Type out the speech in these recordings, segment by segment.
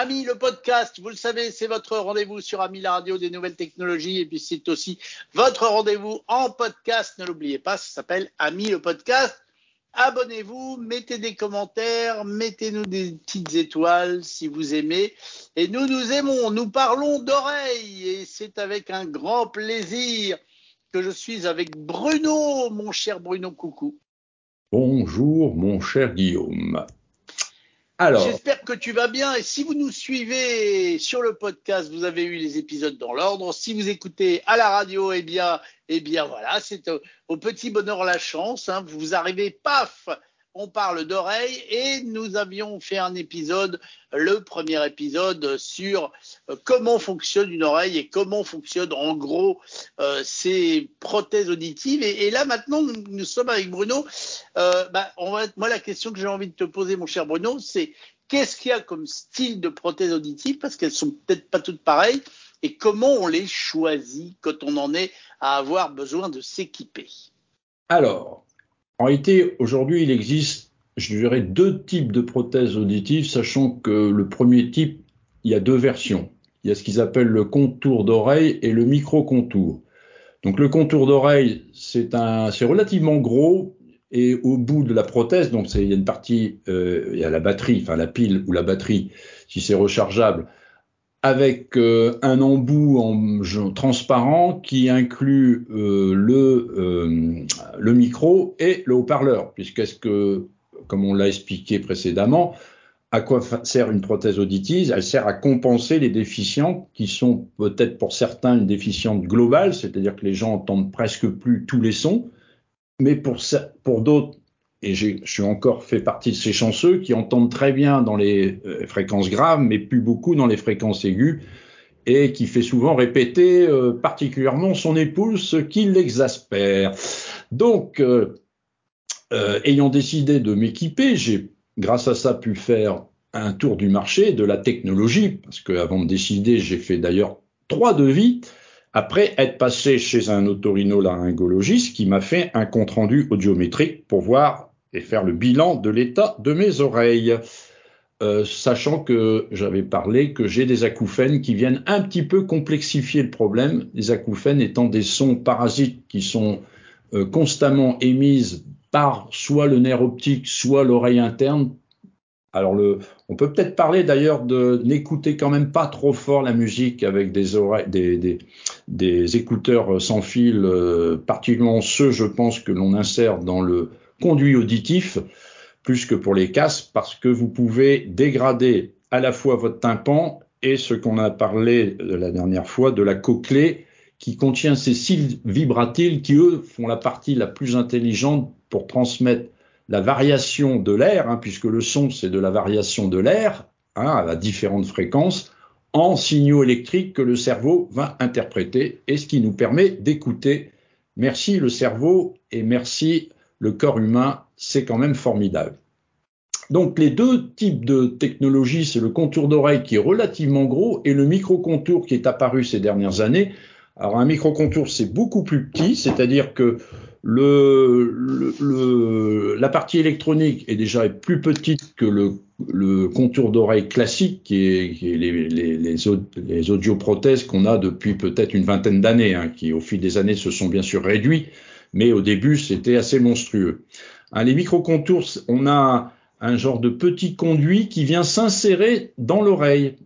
Ami le podcast, vous le savez, c'est votre rendez-vous sur Ami la radio des nouvelles technologies et puis c'est aussi votre rendez-vous en podcast. Ne l'oubliez pas, ça s'appelle Ami le podcast. Abonnez-vous, mettez des commentaires, mettez-nous des petites étoiles si vous aimez. Et nous, nous aimons, nous parlons d'oreilles et c'est avec un grand plaisir que je suis avec Bruno, mon cher Bruno, coucou. Bonjour, mon cher Guillaume. J'espère que tu vas bien et si vous nous suivez sur le podcast, vous avez eu les épisodes dans l'ordre. Si vous écoutez à la radio, eh bien, eh bien voilà, c'est au, petit bonheur la chance. Hein. Vous arrivez, paf, on parle d'oreilles et nous avions fait un épisode, le premier épisode sur euh, comment fonctionne une oreille et comment fonctionnent en gros euh, ces prothèses auditives. Et, là maintenant, nous, sommes avec Bruno. Euh, bah, moi, la question que j'ai envie de te poser, mon cher Bruno, c'est qu'est-ce qu'il y a comme style de prothèses auditives parce qu'elles sont peut-être pas toutes pareilles et comment on les choisit quand on en est à avoir besoin de s'équiper? Alors, en réalité, aujourd'hui, il existe, je dirais, deux types de prothèses auditives, sachant que le premier type, il y a deux versions. Il y a ce qu'ils appellent le contour d'oreille et le micro-contour. Donc le contour d'oreille, c'est relativement gros et au bout de la prothèse, donc il y a une partie, euh, il y a la batterie, enfin la pile ou la batterie, si c'est rechargeable, avec euh, un embout en transparent qui inclut euh, le, euh, le micro et le haut-parleur, puisqu'est-ce que, comme on l'a expliqué précédemment, à quoi sert une prothèse auditive Elle sert à compenser les déficients qui sont peut-être pour certains une déficience globale, c'est-à-dire que les gens entendent presque plus tous les sons, mais pour, pour d'autres, et je suis encore fait partie de ces chanceux qui entendent très bien dans les euh, fréquences graves, mais plus beaucoup dans les fréquences aiguës, et qui fait souvent répéter euh, particulièrement son épouse, ce qui l'exaspère. Donc, euh, ayant décidé de m'équiper, j'ai grâce à ça pu faire un tour du marché, de la technologie, parce qu'avant de décider, j'ai fait d'ailleurs trois devis, après être passé chez un otorino-laryngologiste qui m'a fait un compte-rendu audiométrique pour voir et faire le bilan de l'état de mes oreilles. Euh, sachant que j'avais parlé que j'ai des acouphènes qui viennent un petit peu complexifier le problème, les acouphènes étant des sons parasites qui sont euh, constamment émises par soit le nerf optique, soit l'oreille interne. Alors le, on peut peut-être parler d'ailleurs de n'écouter quand même pas trop fort la musique avec des oreilles, des, des, des écouteurs sans fil, euh, particulièrement ceux, je pense, que l'on insère dans le conduit auditif plus que pour les casques parce que vous pouvez dégrader à la fois votre tympan et ce qu'on a parlé la dernière fois de la cochlée qui contient ces cils vibratiles qui eux font la partie la plus intelligente pour transmettre la variation de l'air, hein, puisque le son c'est de la variation de l'air hein, à différentes fréquences, en signaux électriques que le cerveau va interpréter et ce qui nous permet d'écouter. Merci le cerveau et merci le corps humain, c'est quand même formidable. Donc les deux types de technologies, c'est le contour d'oreille qui est relativement gros et le micro-contour qui est apparu ces dernières années. Alors un micro-contour, c'est beaucoup plus petit, c'est-à-dire que la partie électronique est déjà plus petite que le, contour d'oreille classique, qui est, les, qu'on a depuis peut-être une vingtaine d'années, hein, qui au fil des années se sont bien sûr réduits mais au début, c'était assez monstrueux. Hein, les micro-contours, on a un genre de petit conduit qui vient s'insérer dans l'oreille.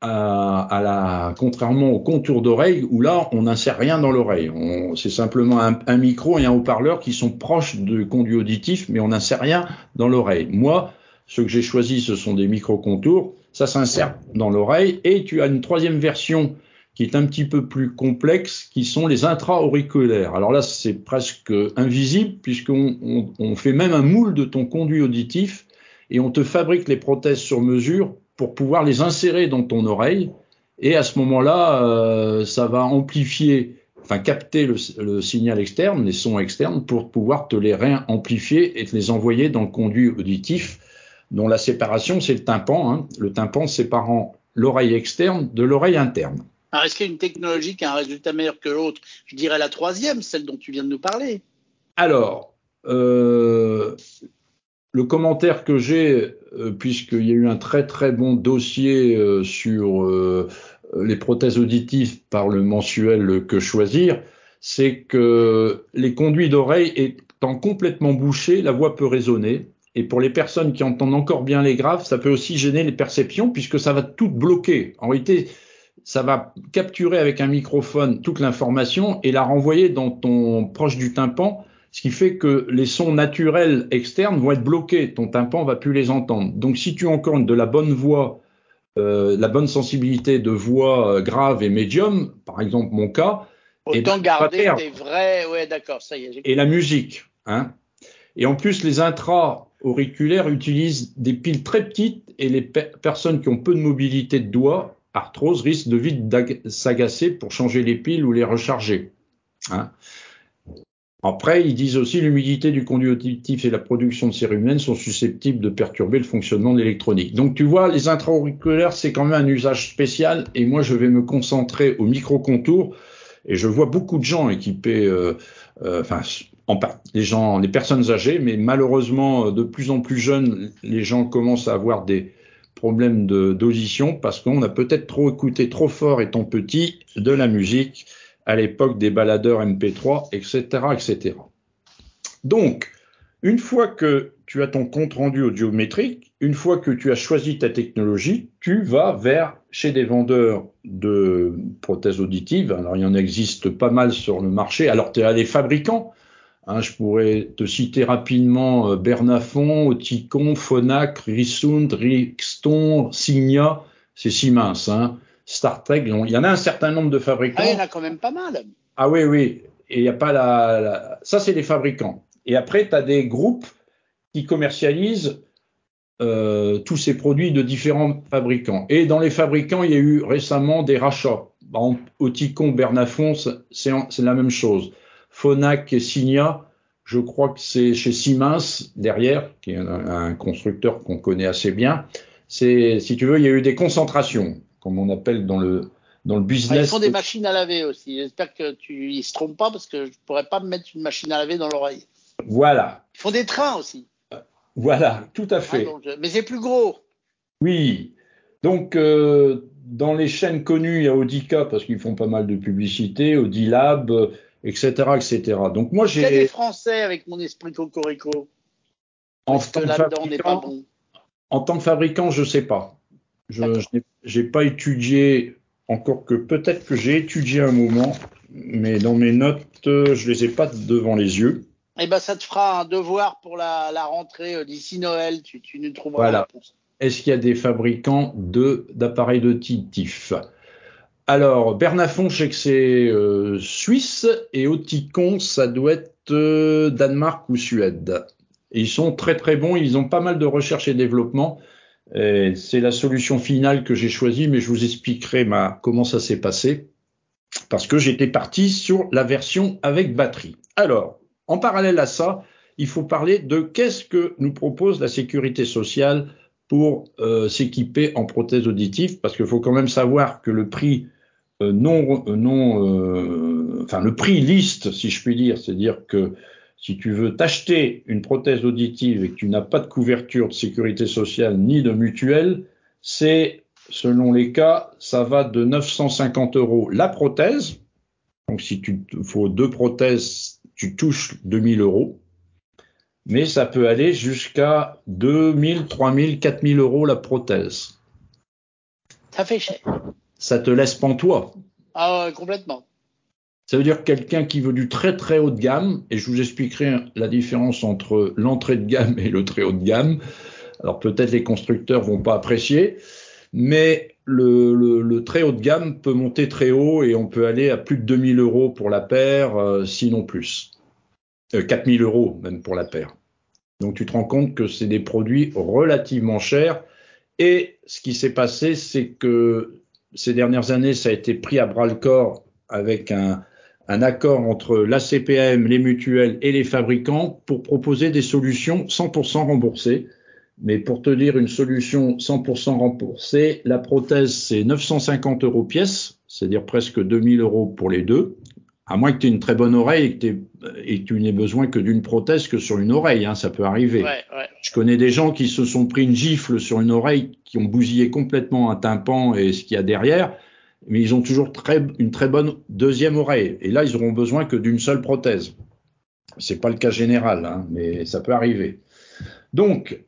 Contrairement au contour d'oreille où là on n'insère rien dans l'oreille. C'est simplement un, un, micro et un haut-parleur qui sont proches du conduit auditif, mais on n'insère rien dans l'oreille. Moi, ce que j'ai choisi, ce sont des micro-contours. Ça s'insère dans l'oreille et tu as une troisième version qui est un petit peu plus complexe, qui sont les intra-auriculaires. Alors là, c'est presque invisible puisqu'on on, fait même un moule de ton conduit auditif et on te fabrique les prothèses sur mesure pour pouvoir les insérer dans ton oreille. Et à ce moment-là, euh, ça va amplifier, enfin capter le, signal externe, les sons externes, pour pouvoir te les réamplifier et te les envoyer dans le conduit auditif, dont la séparation, c'est le tympan, hein, le tympan séparant l'oreille externe de l'oreille interne. Alors, est-ce qu'il y a une technologie qui a un résultat meilleur que l'autre Je dirais la troisième, celle dont tu viens de nous parler. Alors, euh, le commentaire que j'ai, euh, puisqu'il y a eu un très très bon dossier euh, sur les prothèses auditives par le mensuel Que Choisir, c'est que les conduits d'oreilles étant complètement bouchés, la voix peut résonner. Et pour les personnes qui entendent encore bien les graves, ça peut aussi gêner les perceptions puisque ça va tout bloquer. En réalité, ça va capturer avec un microphone toute l'information et la renvoyer dans ton proche du tympan ce qui fait que les sons naturels externes vont être bloqués, ton tympan va plus les entendre. Donc si tu as encore de la bonne voix, euh, la bonne sensibilité de voix euh, grave et médium, par exemple mon cas, eh autant ben, garder tes vrais, ouais d'accord, ça y est. Et la musique, hein. Et en plus les intra-auriculaires utilisent des piles très petites et les personnes qui ont peu de mobilité de doigts, arthrose, risquent de vite s'agacer pour changer les piles ou les recharger. Hein. Après, ils disent aussi l'humidité du conduit auditif et la production de cérumen sont susceptibles de perturber le fonctionnement de l'électronique. Donc tu vois, les intra-auriculaires, c'est quand même un usage spécial et moi je vais me concentrer au micro-contour et je vois beaucoup de gens équipés, euh, euh, enfin en les gens, les personnes âgées, mais malheureusement de plus en plus jeunes, les gens commencent à avoir des problèmes d'audition parce qu'on a peut-être trop écouté trop fort étant petit de la musique à l'époque des baladeurs MP3, etc., etc. Donc, une fois que tu as ton compte rendu audiométrique, une fois que tu as choisi ta technologie, tu vas vers chez des vendeurs de prothèses auditives. Alors, il y en existe pas mal sur le marché. Alors, tu as les fabricants. Hein, je pourrais te citer rapidement euh, Bernafon, Oticon, Phonak, Risund, Rixton, Signa. C'est si mince. Hein. Star Trek, il y en a un certain nombre de fabricants. Ah, il y en a quand même pas mal. Ah oui, oui. Et il n'y a pas la, Ça, c'est les fabricants. Et après, tu as des groupes qui commercialisent euh, tous ces produits de différents fabricants. Et dans les fabricants, il y a eu récemment des rachats. Oticon, Bernafon, c'est la même chose. Phonak et Signa, je crois que c'est chez Siemens derrière, qui est un, un constructeur qu'on connaît assez bien. C'est, si tu veux, il y a eu des concentrations comme on appelle dans le, dans le business. ils font des machines à laver aussi. J'espère que tu ne se trompent pas parce que je ne pourrais pas me mettre une machine à laver dans l'oreille. Voilà. Ils font des trains aussi. Voilà, tout à fait. Mais c'est plus gros. Oui. Donc, euh, dans les chaînes connues, il y a Audica parce qu'ils font pas mal de publicité, Audilab, etc., etc. Donc moi j'ai. des Français avec mon esprit cocorico. En tant, que pas bon. en tant que fabricant, je sais pas. Je n'ai pas étudié, encore que peut-être que j'ai étudié un moment, mais dans mes notes, je les ai pas devant les yeux. Eh ben, ça te fera un devoir pour la, rentrée euh, d'ici Noël. Tu, tu nous trouveras voilà. Est-ce qu'il y a des fabricants de d'appareils auditifs Alors, Bernafon, je sais que c'est euh, Suisse et Oticon, ça doit être euh, Danemark ou Suède. ils sont très très bons. Ils ont pas mal de recherche et développement. C'est la solution finale que j'ai choisie, mais je vous expliquerai comment ça s'est passé, parce que j'étais parti sur la version avec batterie. Alors, en parallèle à ça, il faut parler de qu'est-ce que nous propose la sécurité sociale pour euh, s'équiper en prothèse auditive, parce qu'il faut quand même savoir que le prix non, euh, non, enfin le prix liste, si je puis dire, c'est-à-dire que si tu veux t'acheter une prothèse auditive et que tu n'as pas de couverture de sécurité sociale ni de mutuelle, c'est, selon les cas, ça va de 950 euros la prothèse. Donc si tu faut deux prothèses, tu touches 2000 euros. Mais ça peut aller jusqu'à 2000, 3000, 4000 euros la prothèse. Ça fait cher. Ça te laisse pantois. Ah complètement. Ça veut dire quelqu'un qui veut du très très haut de gamme, et je vous expliquerai la différence entre l'entrée de gamme et le très haut de gamme. Alors peut-être les constructeurs vont pas apprécier, mais le, très haut de gamme peut monter très haut et on peut aller à plus de 2000 euros pour la paire, euh, sinon plus. Euh, 4000 euros même pour la paire. Donc tu te rends compte que c'est des produits relativement chers. Et ce qui s'est passé, c'est que ces dernières années, ça a été pris à bras le corps avec un, accord entre la CPM, les mutuelles et les fabricants pour proposer des solutions 100% remboursées. Mais pour te dire une solution 100% remboursée, la prothèse c'est 950 euros pièce, c'est-à-dire presque 2000 euros pour les deux, À moins que tu aies une très bonne oreille et que, et tu n'aies besoin que d'une prothèse que sur une oreille, hein, ça peut arriver. Je connais des gens qui se sont pris une gifle sur une oreille, qui ont bousillé complètement un tympan et ce qu'il y a derrière, mais ils ont toujours très, une très bonne deuxième oreille. Et là, ils auront besoin que d'une seule prothèse. C'est pas le cas général, hein, mais ça peut arriver. Donc,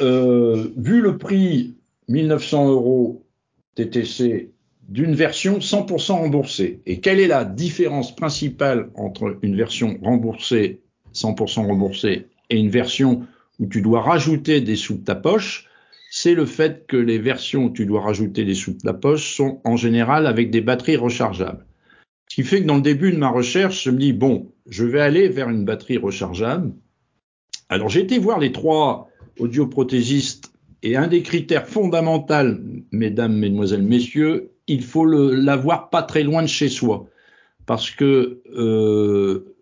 euh, vu le prix 1900 euros TTC d'une version 100% remboursée. Et quelle est la différence principale entre une version remboursée, 100% remboursée, et une version où tu dois rajouter des sous de ta poche? C'est le fait que les versions où tu dois rajouter des sous de ta poche sont en général avec des batteries rechargeables. Ce qui fait que dans le début de ma recherche, je me dis, bon, je vais aller vers une batterie rechargeable. Alors j'ai été voir les trois audioprothésistes et un des critères fondamentaux, mesdames, mesdemoiselles, messieurs, il faut l'avoir pas très loin de chez soi. Parce que euh,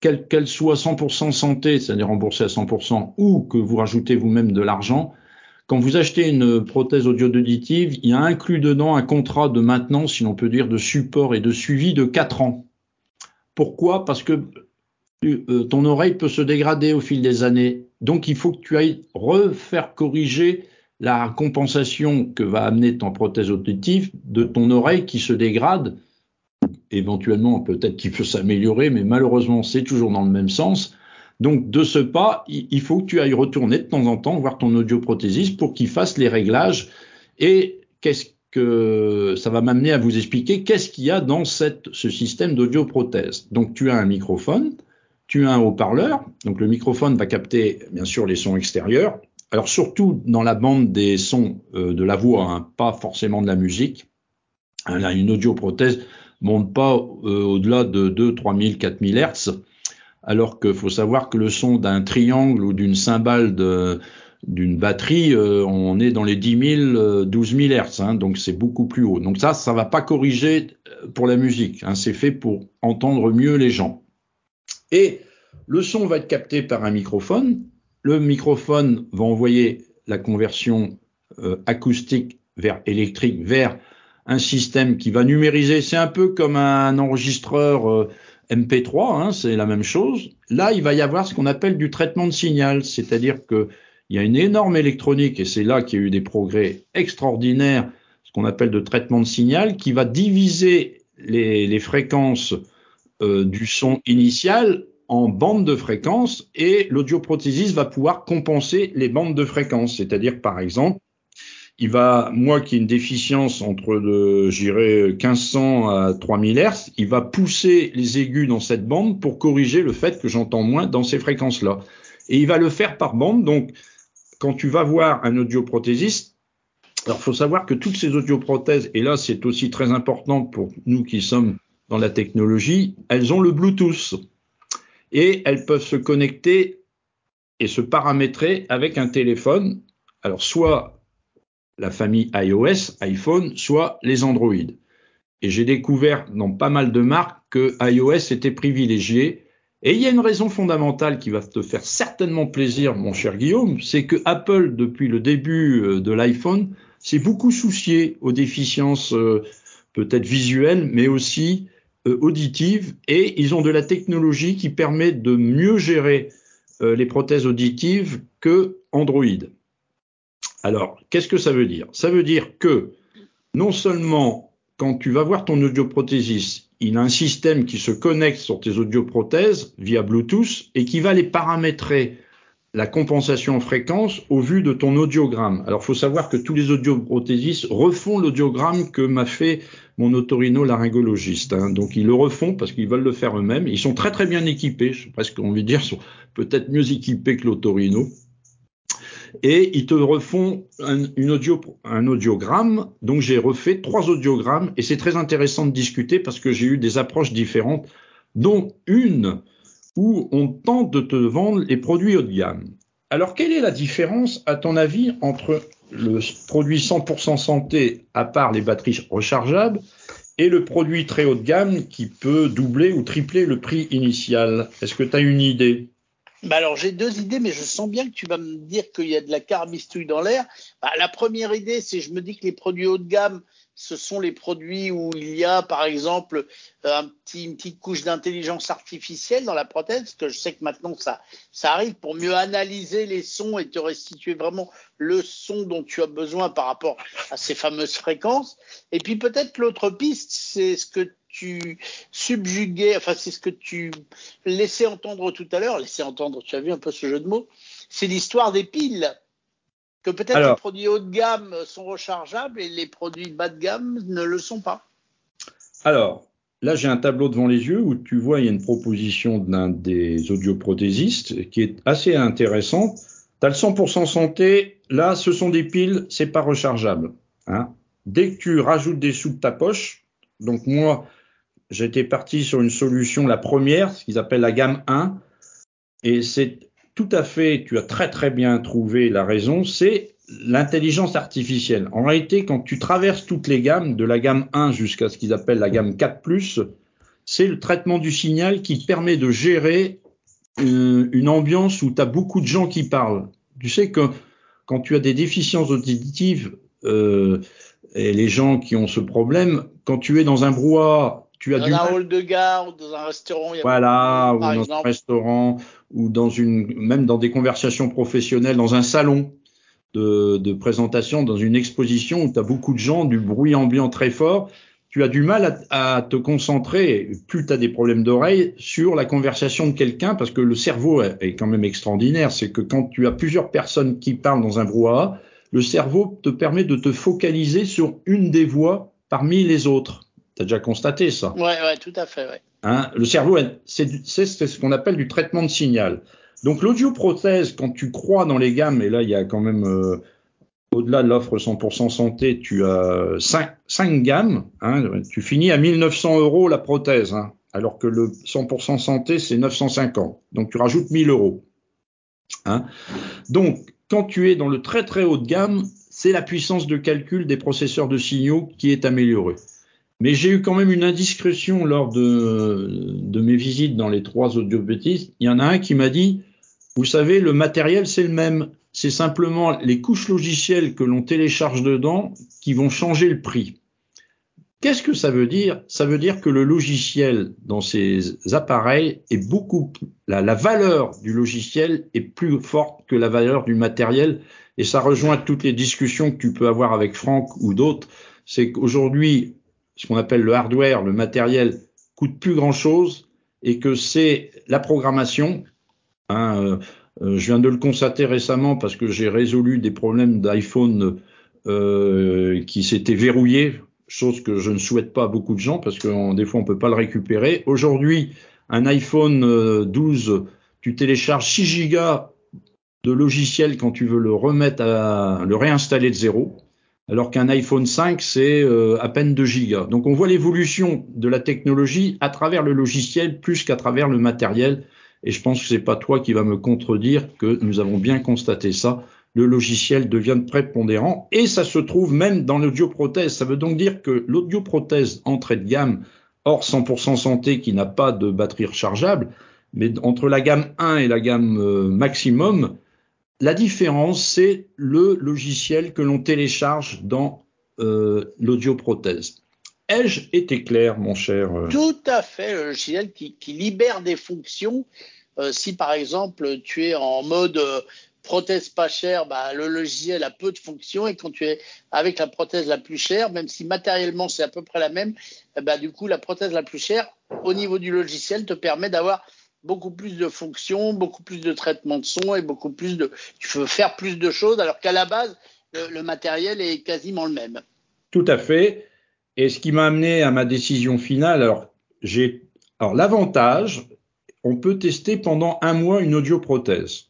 qu'elle soit 100% santé, c'est-à-dire remboursée à 100%, ou que vous rajoutez vous-même de l'argent, quand vous achetez une prothèse audio-auditive, il y a inclus dedans un contrat de maintenance, si l'on peut dire, de support et de suivi de 4 ans. Pourquoi? Parce que euh, ton oreille peut se dégrader au fil des années. Donc il faut que tu ailles refaire corriger la compensation que va amener ton prothèse auditive de ton oreille qui se dégrade. Éventuellement, peut-être qu'il peut s'améliorer, mais malheureusement, c'est toujours dans le même sens. Donc, de ce pas, il faut que tu ailles retourner de temps en temps voir ton audioprothésiste pour qu'il fasse les réglages. Et qu'est-ce que ça va m'amener à vous expliquer qu'est-ce qu'il y a dans ce système d'audioprothèse. Donc, tu as un microphone, tu as un haut-parleur. Donc, le microphone va capter, bien sûr, les sons extérieurs alors surtout dans la bande des sons euh, de la voix, hein, pas forcément de la musique. Là, une audioprothèse monte pas euh, au-delà de 2, 3000, 4000 Hertz, alors qu'il faut savoir que le son d'un triangle ou d'une cymbale d'une batterie, euh, on est dans les 10 000, 12 000 Hertz, hein, donc c'est beaucoup plus haut. Donc ça, ça va pas corriger pour la musique, hein, c'est fait pour entendre mieux les gens. Et le son va être capté par un microphone, le microphone va envoyer la conversion euh, acoustique vers électrique vers un système qui va numériser. C'est un peu comme un enregistreur euh, MP3, hein, c'est la même chose. Là, il va y avoir ce qu'on appelle du traitement de signal, c'est-à-dire qu'il y a une énorme électronique, et c'est là qu'il y a eu des progrès extraordinaires, ce qu'on appelle de traitement de signal, qui va diviser les, fréquences euh, du son initial en bandes de fréquences et l'audioprothésiste va pouvoir compenser les bandes de fréquences. C'est-à-dire, par exemple, il va, moi qui ai une déficience entre, de, j'irais, 1500 à 3000 Hz, il va pousser les aigus dans cette bande pour corriger le fait que j'entends moins dans ces fréquences-là. Et il va le faire par bande. Donc, quand tu vas voir un audioprothésiste, alors, faut savoir que toutes ces audioprothèses, et là, c'est aussi très important pour nous qui sommes dans la technologie, elles ont le Bluetooth et elles peuvent se connecter et se paramétrer avec un téléphone. Alors soit la famille iOS, iPhone, soit les Android. Et j'ai découvert dans pas mal de marques que iOS était privilégié. Et il y a une raison fondamentale qui va te faire certainement plaisir, mon cher Guillaume, c'est que Apple, depuis le début euh, de l'iPhone, s'est beaucoup soucié aux déficiences euh, peut-être visuelles, mais aussi auditives et ils ont de la technologie qui permet de mieux gérer euh, les prothèses auditives que Android. Alors, qu'est-ce que ça veut dire? Ça veut dire que non seulement quand tu vas voir ton audioprothésiste, il a un système qui se connecte sur tes audioprothèses via Bluetooth et qui va les paramétrer la compensation en fréquence au vu de ton audiogramme. Alors, il faut savoir que tous les audioprothésistes refont l'audiogramme que m'a fait mon otorino-laryngologiste. Hein. Donc, ils le refont parce qu'ils veulent le faire eux-mêmes. Ils sont très, très bien équipés. Je sais presque envie de dire, sont peut-être mieux équipés que l'otorino. Et ils te refont un, un audiogramme. Donc, j'ai refait trois audiogrammes et c'est très intéressant de discuter parce que j'ai eu des approches différentes, dont une où on tente de te vendre les produits haut de gamme. Alors, quelle est la différence, à ton avis, entre le produit 100% santé, à part les batteries rechargeables, et le produit très haut de gamme qui peut doubler ou tripler le prix initial? Est-ce que tu as une idée? Bah alors j'ai deux idées, mais je sens bien que tu vas me dire qu'il y a de la carbistouille dans l'air. Bah, la première idée, c'est je me dis que les produits haut de gamme, ce sont les produits où il y a, par exemple, un petit, une petite couche d'intelligence artificielle dans la prothèse, parce que je sais que maintenant ça, ça arrive pour mieux analyser les sons et te restituer vraiment le son dont tu as besoin par rapport à ces fameuses fréquences. Et puis peut-être l'autre piste, c'est ce que tu subjuguais, enfin c'est ce que tu laissais entendre tout à l'heure, laissais entendre, tu as vu un peu ce jeu de mots, c'est l'histoire des piles. Que peut-être les produits haut de gamme sont rechargeables et les produits bas de gamme ne le sont pas. Alors, là j'ai un tableau devant les yeux où tu vois il y a une proposition d'un des audioprothésistes qui est assez intéressante. Tu as le 100% santé, là ce sont des piles, c'est pas rechargeable. Hein. Dès que tu rajoutes des sous de ta poche, donc moi j'étais parti sur une solution, la première, ce qu'ils appellent la gamme 1, et c'est tout à fait, tu as très très bien trouvé la raison, c'est l'intelligence artificielle. En réalité, quand tu traverses toutes les gammes, de la gamme 1 jusqu'à ce qu'ils appellent la gamme 4+, c'est le traitement du signal qui permet de gérer une, euh, une ambiance où tu as beaucoup de gens qui parlent. Tu sais que quand tu as des déficiences auditives, euh, et les gens qui ont ce problème, quand tu es dans un brouhaha tu as dans un hall de gare ou dans un restaurant. Il y a voilà, ou dans un restaurant, ou dans une, même dans des conversations professionnelles, dans un salon de, de présentation, dans une exposition où tu as beaucoup de gens, du bruit ambiant très fort. Tu as du mal à, à te concentrer, plus tu as des problèmes d'oreille, sur la conversation de quelqu'un, parce que le cerveau est quand même extraordinaire. C'est que quand tu as plusieurs personnes qui parlent dans un brouhaha, le cerveau te permet de te focaliser sur une des voix parmi les autres. Tu as déjà constaté ça? Oui, ouais, tout à fait. Ouais. Hein, le cerveau, c'est ce qu'on appelle du traitement de signal. Donc l'audioprothèse, quand tu crois dans les gammes, et là il y a quand même euh, au-delà de l'offre 100% santé, tu as 5, gammes. Hein, tu finis à 1900 euros la prothèse, hein, alors que le 100% santé c'est 950. Donc tu rajoutes 1000 euros. Hein. Donc quand tu es dans le très très haut de gamme, c'est la puissance de calcul des processeurs de signaux qui est améliorée. Mais j'ai eu quand même une indiscrétion lors de, de mes visites dans les trois audiobêtises. Il y en a un qui m'a dit, vous savez, le matériel, c'est le même. C'est simplement les couches logicielles que l'on télécharge dedans qui vont changer le prix. Qu'est-ce que ça veut dire? Ça veut dire que le logiciel dans ces appareils est beaucoup la, la, valeur du logiciel est plus forte que la valeur du matériel et ça rejoint toutes les discussions que tu peux avoir avec Franck ou d'autres. C'est qu'aujourd'hui ce qu'on appelle le hardware, le matériel, coûte plus grand-chose et que c'est la programmation. Hein, euh, euh, je viens de le constater récemment parce que j'ai résolu des problèmes d'iPhone euh, qui s'étaient verrouillés, chose que je ne souhaite pas à beaucoup de gens parce que des fois on peut pas le récupérer. Aujourd'hui, un iPhone 12, tu télécharges 6 gigas de logiciel quand tu veux le remettre à le réinstaller de zéro alors qu'un iPhone 5, c'est euh, à peine 2 gigas. Donc on voit l'évolution de la technologie à travers le logiciel plus qu'à travers le matériel. Et je pense que c'est pas toi qui va me contredire que nous avons bien constaté ça. Le logiciel devient prépondérant et ça se trouve même dans l'audioprothèse. Ça veut donc dire que l'audioprothèse entrée de gamme, hors 100% santé qui n'a pas de batterie rechargeable, mais entre la gamme 1 et la gamme euh, maximum, la différence, c'est le logiciel que l'on télécharge dans euh, l'audioprothèse. Ai-je été clair, mon cher euh? Tout à fait, le logiciel qui, libère des fonctions. Euh, si par exemple tu es en mode prothèse pas chère, bah, le logiciel a peu de fonctions et quand tu es avec la prothèse la plus chère, même si matériellement c'est à peu près la même, bah, du coup la prothèse la plus chère au niveau du logiciel te permet d'avoir beaucoup plus de fonctions, beaucoup plus de traitement de son et beaucoup plus de. Tu veux faire plus de choses alors qu'à la base, le, matériel est quasiment le même. Tout à fait. Et ce qui m'a amené à ma décision finale, alors j'ai. Alors l'avantage, on peut tester pendant un mois une audioprothèse.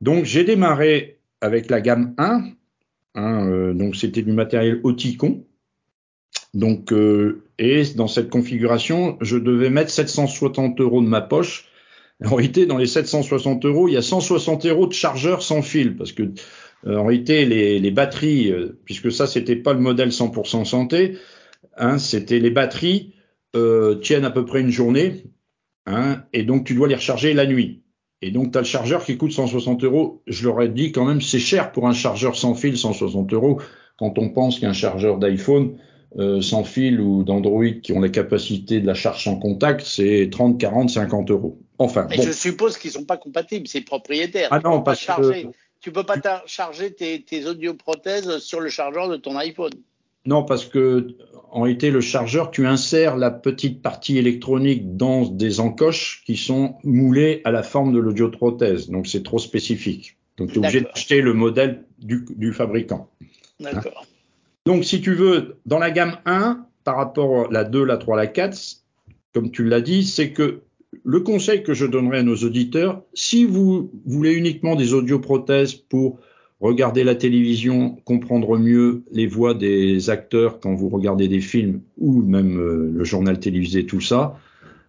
Donc j'ai démarré avec la gamme 1, hein, euh, donc c'était du matériel Oticon. Donc euh, et dans cette configuration, je devais mettre 760 euros de ma poche en réalité, dans les 760 euros, il y a 160 euros de chargeur sans fil, parce que euh, en réalité, les, les batteries, euh, puisque ça, c'était pas le modèle 100% santé, hein, c'était les batteries euh, tiennent à peu près une journée, hein, et donc tu dois les recharger la nuit. Et donc, tu as le chargeur qui coûte 160 euros. Je leur ai dit quand même, c'est cher pour un chargeur sans fil, 160 euros, quand on pense qu'un chargeur d'iPhone euh, sans fil ou d'Android qui ont la capacité de la charge sans contact, c'est 30, 40, 50 euros. Enfin. Mais je suppose qu'ils sont pas compatibles, c'est propriétaire. Ah non, pas charger. Tu peux pas charger tes, tes audioprothèses sur le chargeur de ton iPhone. Non, parce que en réalité, le chargeur, tu insères la petite partie électronique dans des encoches qui sont moulées à la forme de l'audioprothèse. Donc, c'est trop spécifique. Donc, tu es obligé d'acheter le modèle du, du fabricant. D'accord. Donc, si tu veux, dans la gamme 1, par rapport à la 2, la 3, la 4, comme tu l'as dit, c'est que le conseil que je donnerais à nos auditeurs, si vous voulez uniquement des audioprothèses pour regarder la télévision, comprendre mieux les voix des acteurs quand vous regardez des films ou même euh, le journal télévisé, tout ça,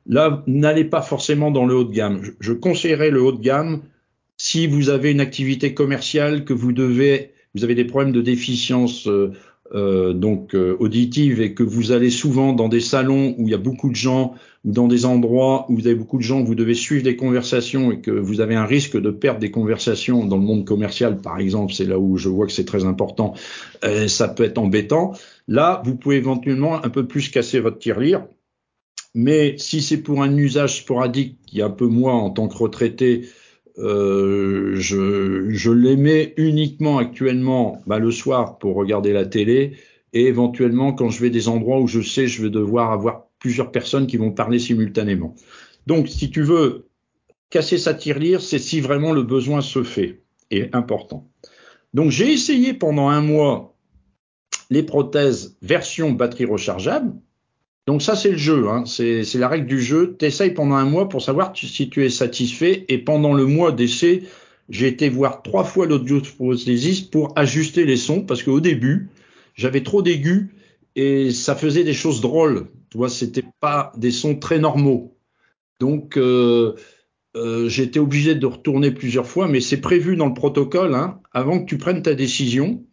là, n'allez pas forcément dans le haut de gamme. Je, conseillerais le haut de gamme si vous avez une activité commerciale que vous devez, vous avez des problèmes de déficience euh, euh, donc euh, auditive et que vous allez souvent dans des salons où il y a beaucoup de gens ou dans des endroits où vous avez beaucoup de gens, vous devez suivre des conversations et que vous avez un risque de perdre des conversations dans le monde commercial, par exemple, c'est là où je vois que c'est très important, euh, ça peut être embêtant. Là, vous pouvez éventuellement un peu plus casser votre tirelire. Mais si c'est pour un usage sporadique, qui est un peu moi en tant que retraité, euh, je, je l'aimais uniquement actuellement bah, le soir pour regarder la télé et éventuellement quand je vais des endroits où je sais je vais devoir avoir plusieurs personnes qui vont parler simultanément. Donc si tu veux casser sa tirelire, c'est si vraiment le besoin se fait et important. Donc j'ai essayé pendant un mois les prothèses version batterie rechargeable donc ça, c'est le jeu, hein. c'est la règle du jeu. T'essayes pendant un mois pour savoir si tu es satisfait. Et pendant le mois d'essai, j'ai été voir trois fois l'audioprosthésiste pour ajuster les sons, parce qu'au début, j'avais trop d'aigus et ça faisait des choses drôles. Tu vois, c'était pas des sons très normaux. Donc euh, euh, été obligé de retourner plusieurs fois, mais c'est prévu dans le protocole hein, avant que tu prennes ta décision.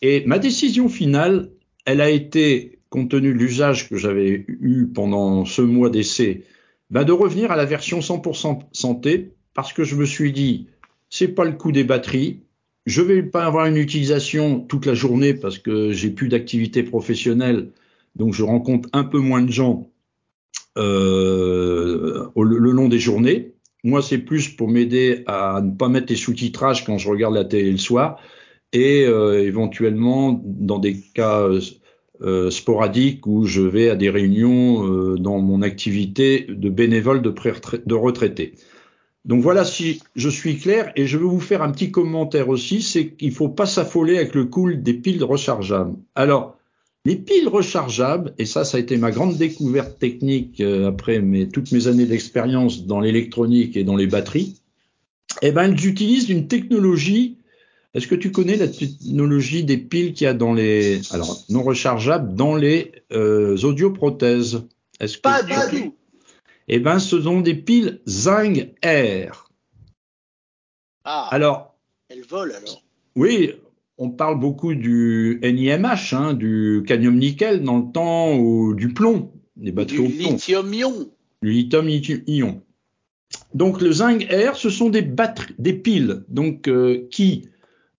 Et ma décision finale, elle a été compte tenu de l'usage que j'avais eu pendant ce mois d'essai, bah de revenir à la version 100% santé parce que je me suis dit, c'est pas le coup des batteries, je vais pas avoir une utilisation toute la journée parce que j'ai plus d'activité professionnelle, donc je rencontre un peu moins de gens euh, le long des journées. Moi, c'est plus pour m'aider à ne pas mettre les sous-titrages quand je regarde la télé le soir et euh, éventuellement, dans des cas euh, euh, sporadique où je vais à des réunions euh, dans mon activité de bénévole de, de retraité. Donc voilà si je suis clair et je veux vous faire un petit commentaire aussi, c'est qu'il faut pas s'affoler avec le cool des piles rechargeables. Alors, les piles rechargeables, et ça, ça a été ma grande découverte technique euh, après mes, toutes mes années d'expérience dans l'électronique et dans les batteries, eh ben, elles utilisent une technologie est-ce que tu connais la technologie des piles qu'il y a dans les, alors non rechargeables, dans les euh, audioprothèses? Est-ce Pas du tout. Eh ben, ce sont des piles Zing Air. Ah. Alors. Elles volent alors. Oui, on parle beaucoup du NIMH, hein, du cadmium nickel dans le temps ou du plomb, des batteries au plomb. Lithium-ion. Du lithium-ion. Donc le zinc air, ce sont des batteries, des piles, donc euh, qui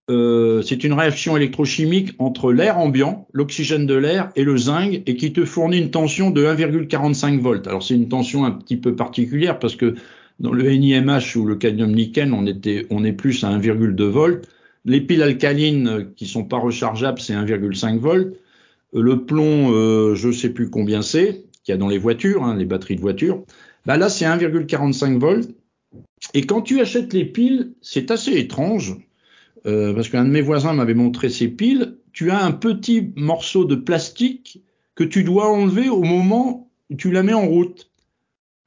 euh, c'est une réaction électrochimique entre l'air ambiant, l'oxygène de l'air et le zinc, et qui te fournit une tension de 1,45 volts. Alors c'est une tension un petit peu particulière parce que dans le NIMH ou le cadmium nickel, on était, on est plus à 1,2 volts. Les piles alcalines qui sont pas rechargeables, c'est 1,5 volts. Euh, le plomb, euh, je sais plus combien c'est, qu'il y a dans les voitures, hein, les batteries de voitures. Bah là, c'est 1,45 volts. Et quand tu achètes les piles, c'est assez étrange euh, parce qu'un de mes voisins m'avait montré ses piles, tu as un petit morceau de plastique que tu dois enlever au moment où tu la mets en route.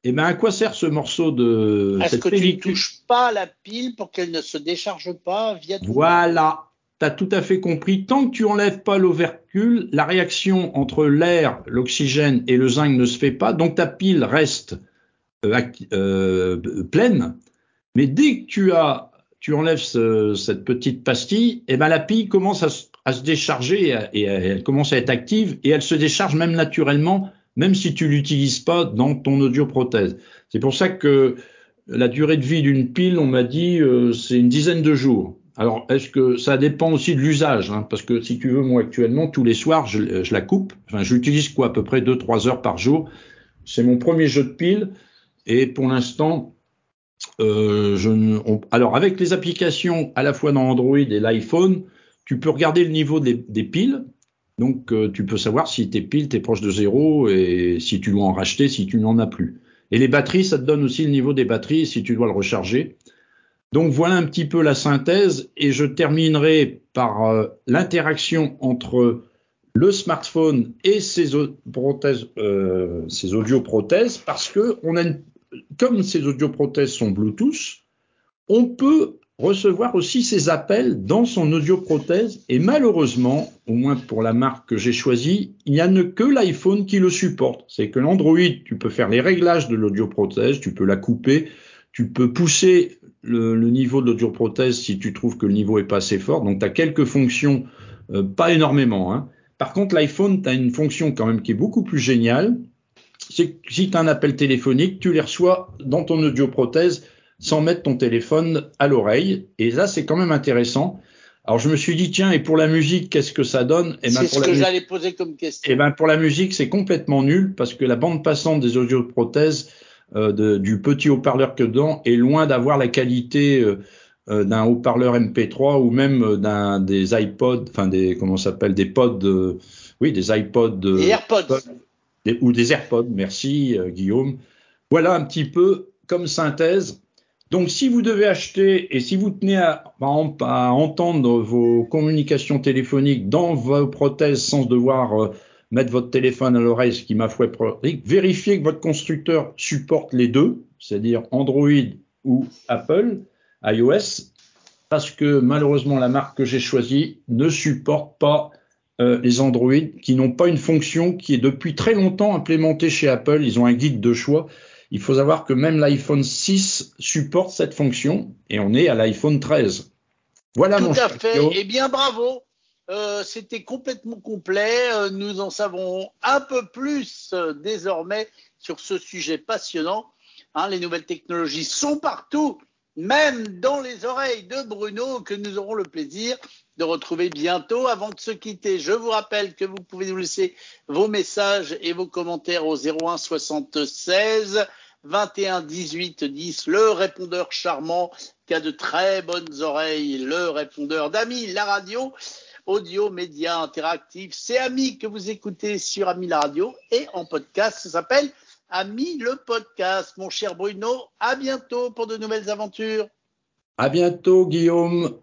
Et eh ben à quoi sert ce morceau de Est-ce que tu ne touches pas la pile pour qu'elle ne se décharge pas via Voilà, tu as tout à fait compris. Tant que tu enlèves pas l'overcule, la réaction entre l'air, l'oxygène et le zinc ne se fait pas, donc ta pile reste euh, euh, pleine. Mais dès que tu as tu enlèves cette petite pastille, et ben la pile commence à, se décharger et, elle commence à être active et elle se décharge même naturellement, même si tu l'utilises pas dans ton audioprothèse. C'est pour ça que la durée de vie d'une pile, on m'a dit, euh, c'est une dizaine de jours. Alors, est-ce que ça dépend aussi de l'usage hein, Parce que si tu veux, moi actuellement, tous les soirs, je, je la coupe. Enfin, j'utilise quoi à peu près 2-3 heures par jour. C'est mon premier jeu de pile. Et pour l'instant, euh, alors avec les applications à la fois dans Android et l'iPhone, tu peux regarder le niveau des, piles. Donc, euh, tu peux savoir si tes piles, t'es proche de zéro et si tu dois en racheter, si tu n'en as plus. Et les batteries, ça te donne aussi le niveau des batteries si tu dois le recharger. Donc voilà un petit peu la synthèse et je terminerai par euh, l'interaction entre le smartphone et ses, prothèses, euh, ses audioprothèses parce que on a comme ces audioprothèses sont Bluetooth, on peut recevoir aussi ces appels dans son audioprothèse et malheureusement, au moins pour la marque que j'ai choisie, il n'y a que l'iPhone qui le supporte. C'est que l'Android, tu peux faire les réglages de l'audioprothèse, tu peux la couper, tu peux pousser le, niveau de l'audioprothèse si tu trouves que le niveau est pas assez fort. Donc tu as quelques fonctions, euh, pas énormément. Hein. Par contre, l'iPhone, tu as une fonction quand même qui est beaucoup plus géniale. C'est que si tu as un appel téléphonique, tu les reçois dans ton audioprothèse sans mettre ton téléphone à l'oreille. Et là, c'est quand même intéressant. Alors je me suis dit tiens et pour la musique qu'est-ce que ça donne? Et eh ben, C'est ce que j'allais poser comme question. Et eh ben pour la musique c'est complètement nul parce que la bande passante des audioprothèses euh, de, du petit haut-parleur que dedans est loin d'avoir la qualité euh, euh, d'un haut-parleur MP3 ou même d'un des iPods, enfin des comment s'appelle des pods, oui des iPods, des AirPods ou des AirPods. Merci Guillaume. Voilà un petit peu comme synthèse donc, si vous devez acheter et si vous tenez à, entendre vos communications téléphoniques dans vos prothèses sans devoir euh, mettre votre téléphone à l'oreille, ce qui m'a pratique, vérifiez que votre constructeur supporte les deux, c'est-à-dire Android ou Apple, iOS, parce que malheureusement la marque que j'ai choisie ne supporte pas euh, les Android qui n'ont pas une fonction qui est depuis très longtemps implémentée chez Apple. Ils ont un guide de choix il faut savoir que même l'iPhone 6 supporte cette fonction et on est à l'iPhone 13. Voilà Tout à fait. Eh bien, bravo. Euh, C'était complètement complet. Euh, nous en savons un peu plus euh, désormais sur ce sujet passionnant. Hein, les nouvelles technologies sont partout, même dans les oreilles de Bruno, que nous aurons le plaisir de retrouver bientôt. Avant de se quitter, je vous rappelle que vous pouvez nous laisser vos messages et vos commentaires au 01 76 21 18 10, le répondeur charmant qui a de très bonnes oreilles, le répondeur d'Ami, la radio, audio, média interactif. C'est Ami que vous écoutez sur Ami la radio et en podcast, ça s'appelle Ami le podcast. Mon cher Bruno, à bientôt pour de nouvelles aventures. À bientôt, Guillaume.